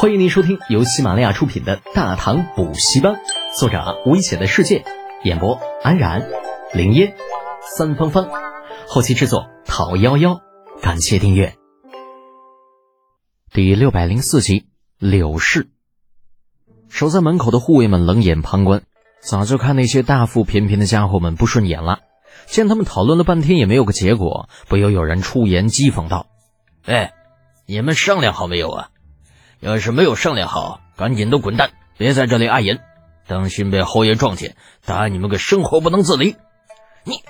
欢迎您收听由喜马拉雅出品的《大唐补习班》，作者危险的世界，演播安然、林烟、三芳芳，后期制作陶幺幺。感谢订阅。第六百零四集，柳氏。守在门口的护卫们冷眼旁观，早就看那些大腹便便的家伙们不顺眼了。见他们讨论了半天也没有个结果，不由有人出言讥讽道：“哎，你们商量好没有啊？要是没有商量好，赶紧都滚蛋，别在这里碍眼，当心被侯爷撞见，打你们个生活不能自理。你，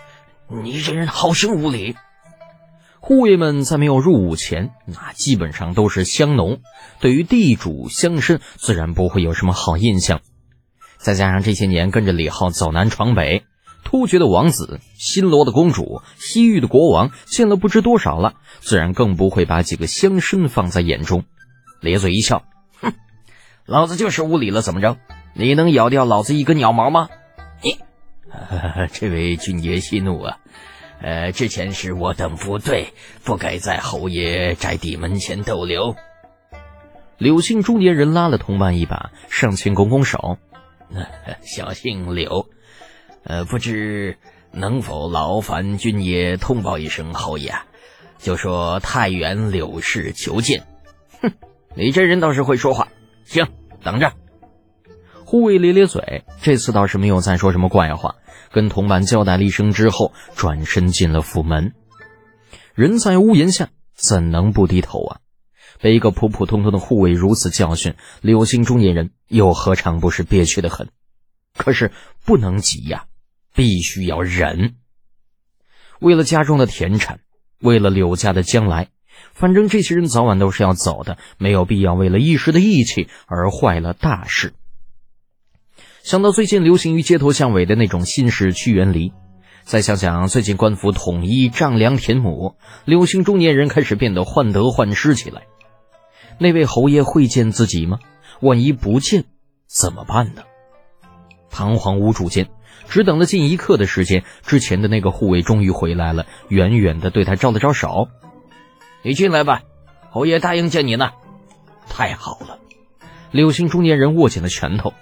你这人好生无礼！”护卫们在没有入伍前，那基本上都是乡农，对于地主乡绅自然不会有什么好印象。再加上这些年跟着李浩走南闯北。突厥的王子、新罗的公主、西域的国王见了不知多少了，自然更不会把几个乡绅放在眼中。咧嘴一笑，哼，老子就是无礼了，怎么着？你能咬掉老子一根鸟毛吗？你，这位军爷息怒啊！呃，之前是我等不对，不该在侯爷宅邸门前逗留。柳姓中年人拉了同伴一把，上前拱拱手：“小姓柳。”呃，不知能否劳烦军爷通报一声侯爷，就说太原柳氏求见。哼，你这人倒是会说话。行，等着。护卫咧咧嘴，这次倒是没有再说什么怪话，跟同伴交代了一声之后，转身进了府门。人在屋檐下，怎能不低头啊？被一个普普通通的护卫如此教训，柳姓中年人又何尝不是憋屈的很？可是不能急呀。必须要忍。为了家中的田产，为了柳家的将来，反正这些人早晚都是要走的，没有必要为了一时的义气而坏了大事。想到最近流行于街头巷尾的那种新式屈原离，再想想最近官府统一丈量田亩，柳姓中年人开始变得患得患失起来。那位侯爷会见自己吗？万一不见，怎么办呢？彷徨无助间。只等了近一刻的时间，之前的那个护卫终于回来了，远远的对他招了招手：“你进来吧，侯爷答应见你呢。”太好了，柳姓中年人握紧了拳头，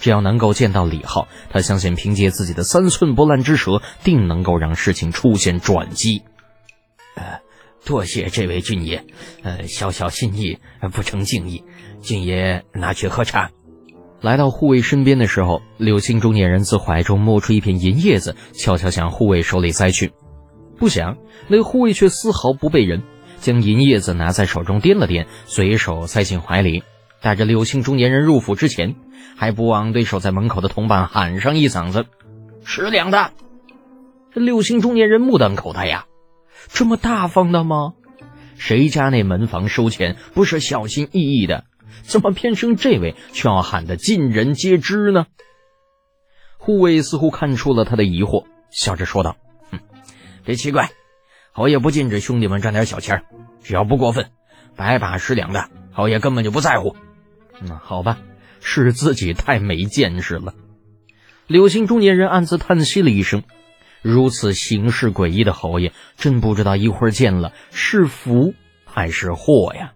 只要能够见到李浩，他相信凭借自己的三寸不烂之舌，定能够让事情出现转机。呃，多谢这位俊爷，呃，小小心意，不成敬意，俊爷拿去喝茶。来到护卫身边的时候，柳姓中年人自怀中摸出一片银叶子，悄悄向护卫手里塞去。不想那护卫却丝毫不被人，将银叶子拿在手中掂了掂，随手塞进怀里。带着柳姓中年人入府之前，还不忘对守在门口的同伴喊上一嗓子：“十两的！”这柳姓中年人目瞪口呆呀，这么大方的吗？谁家那门房收钱不是小心翼翼的？怎么偏生这位却要喊得尽人皆知呢？护卫似乎看出了他的疑惑，笑着说道：“哼，别奇怪，侯爷不禁止兄弟们赚点小钱只要不过分，百把十两的，侯爷根本就不在乎。”那好吧，是自己太没见识了。柳姓中年人暗自叹息了一声：“如此行事诡异的侯爷，真不知道一会儿见了是福还是祸呀。”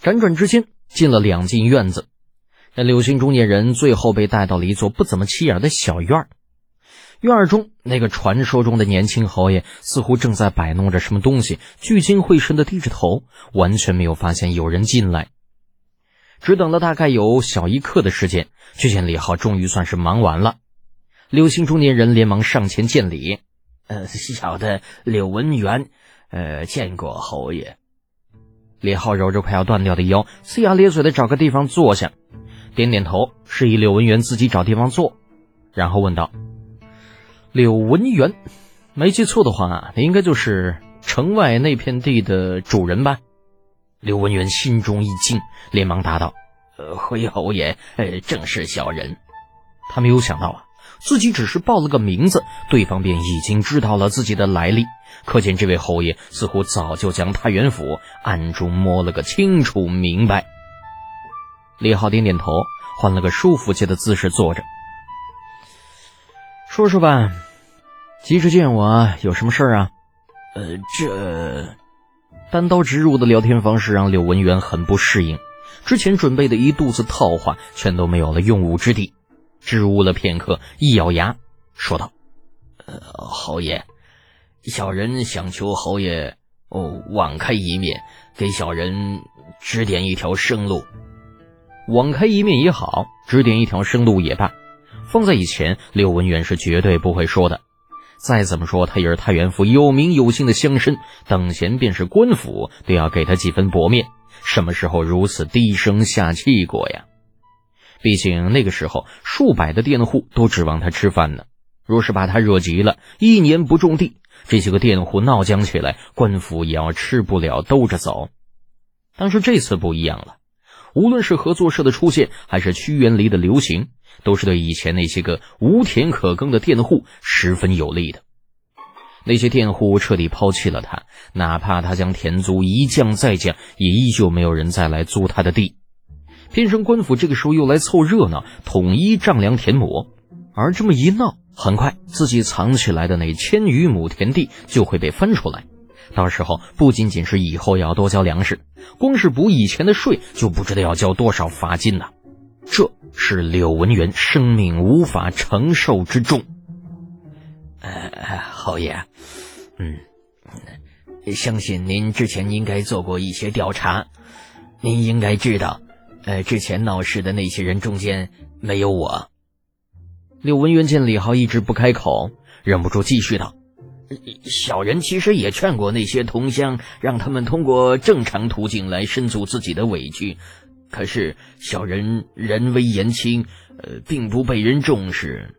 辗转之间，进了两进院子。那柳姓中年人最后被带到了一座不怎么起眼的小院儿。院儿中，那个传说中的年轻侯爷似乎正在摆弄着什么东西，聚精会神的低着头，完全没有发现有人进来。只等了大概有小一刻的时间，却见李浩终于算是忙完了。柳姓中年人连忙上前见礼：“呃，小的柳文元，呃，见过侯爷。”李浩揉着快要断掉的腰，呲牙咧嘴的找个地方坐下，点点头，示意柳文元自己找地方坐，然后问道：“柳文元，没记错的话，你应该就是城外那片地的主人吧？”柳文元心中一惊，连忙答道：“呃，回侯爷，呃，正是小人。”他没有想到啊。自己只是报了个名字，对方便已经知道了自己的来历，可见这位侯爷似乎早就将太原府暗中摸了个清楚明白。李浩点点头，换了个舒服些的姿势坐着。说说吧，急着见我有什么事儿啊？呃，这单刀直入的聊天方式让柳文元很不适应，之前准备的一肚子套话全都没有了用武之地。支吾了片刻，一咬牙说道：“呃，侯爷，小人想求侯爷哦网开一面，给小人指点一条生路。网开一面也好，指点一条生路也罢，放在以前，柳文元是绝对不会说的。再怎么说，他也是太原府有名有姓的乡绅，等闲便是官府，都要给他几分薄面。什么时候如此低声下气过呀？”毕竟那个时候，数百的佃户都指望他吃饭呢。若是把他惹急了，一年不种地，这些个佃户闹僵起来，官府也要吃不了兜着走。但是这次不一样了，无论是合作社的出现，还是屈原离的流行，都是对以前那些个无田可耕的佃户十分有利的。那些佃户彻底抛弃了他，哪怕他将田租一降再降，也依旧没有人再来租他的地。偏生官府这个时候又来凑热闹，统一丈量田亩，而这么一闹，很快自己藏起来的那千余亩田地就会被翻出来。到时候不仅仅是以后要多交粮食，光是补以前的税就不知道要交多少罚金呢。这是柳文元生命无法承受之重。呃，侯爷，嗯，相信您之前应该做过一些调查，您应该知道。呃，之前闹事的那些人中间没有我。柳文元见李浩一直不开口，忍不住继续道：“小人其实也劝过那些同乡，让他们通过正常途径来申诉自己的委屈，可是小人人微言轻，呃，并不被人重视。”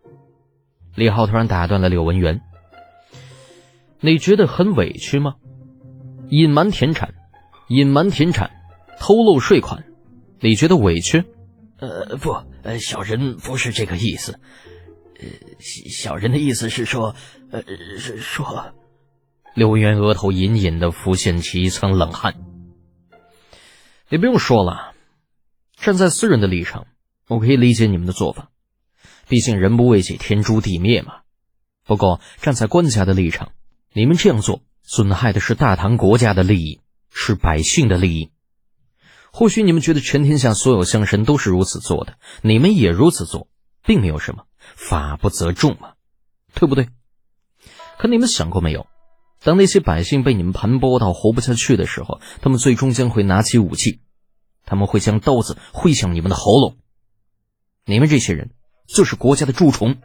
李浩突然打断了柳文元：“你觉得很委屈吗？隐瞒田产，隐瞒田产，偷漏税款。”你觉得委屈？呃，不，呃，小人不是这个意思。呃，小人的意思是说，呃，是说，刘文元额头隐隐的浮现起一层冷汗。你不用说了，站在私人的立场，我可以理解你们的做法。毕竟人不为己，天诛地灭嘛。不过站在官家的立场，你们这样做，损害的是大唐国家的利益，是百姓的利益。或许你们觉得全天下所有乡绅都是如此做的，你们也如此做，并没有什么，法不责众嘛，对不对？可你们想过没有，当那些百姓被你们盘剥到活不下去的时候，他们最终将会拿起武器，他们会将刀子挥向你们的喉咙。你们这些人就是国家的蛀虫，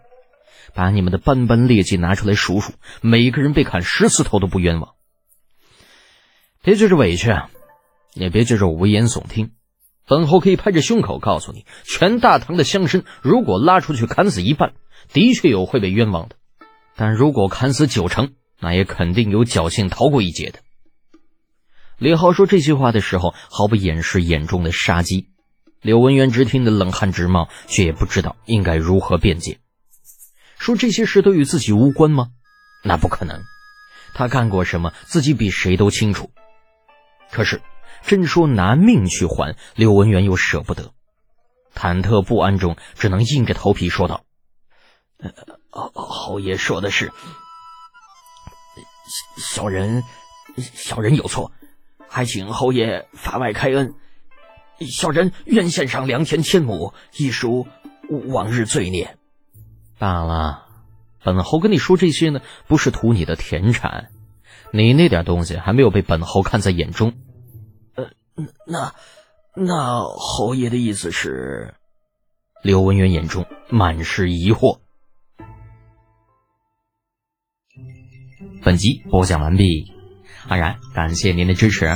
把你们的斑斑劣迹拿出来数数，每个人被砍十次头都不冤枉。别觉着委屈！也别觉着我危言耸听，本侯可以拍着胸口告诉你，全大唐的乡绅，如果拉出去砍死一半，的确有会被冤枉的；但如果砍死九成，那也肯定有侥幸逃过一劫的。李浩说这些话的时候，毫不掩饰眼中的杀机。柳文元只听得冷汗直冒，却也不知道应该如何辩解。说这些事都与自己无关吗？那不可能。他干过什么，自己比谁都清楚。可是。真说拿命去还，刘文元又舍不得，忐忑不安中，只能硬着头皮说道：“呃侯爷说的是，小人小人有错，还请侯爷法外开恩，小人愿献上良田千亩，以赎往日罪孽。”罢了，本侯跟你说这些呢，不是图你的田产，你那点东西还没有被本侯看在眼中。那，那侯爷的意思是？刘文元眼中满是疑惑。本集播讲完毕，安然感谢您的支持。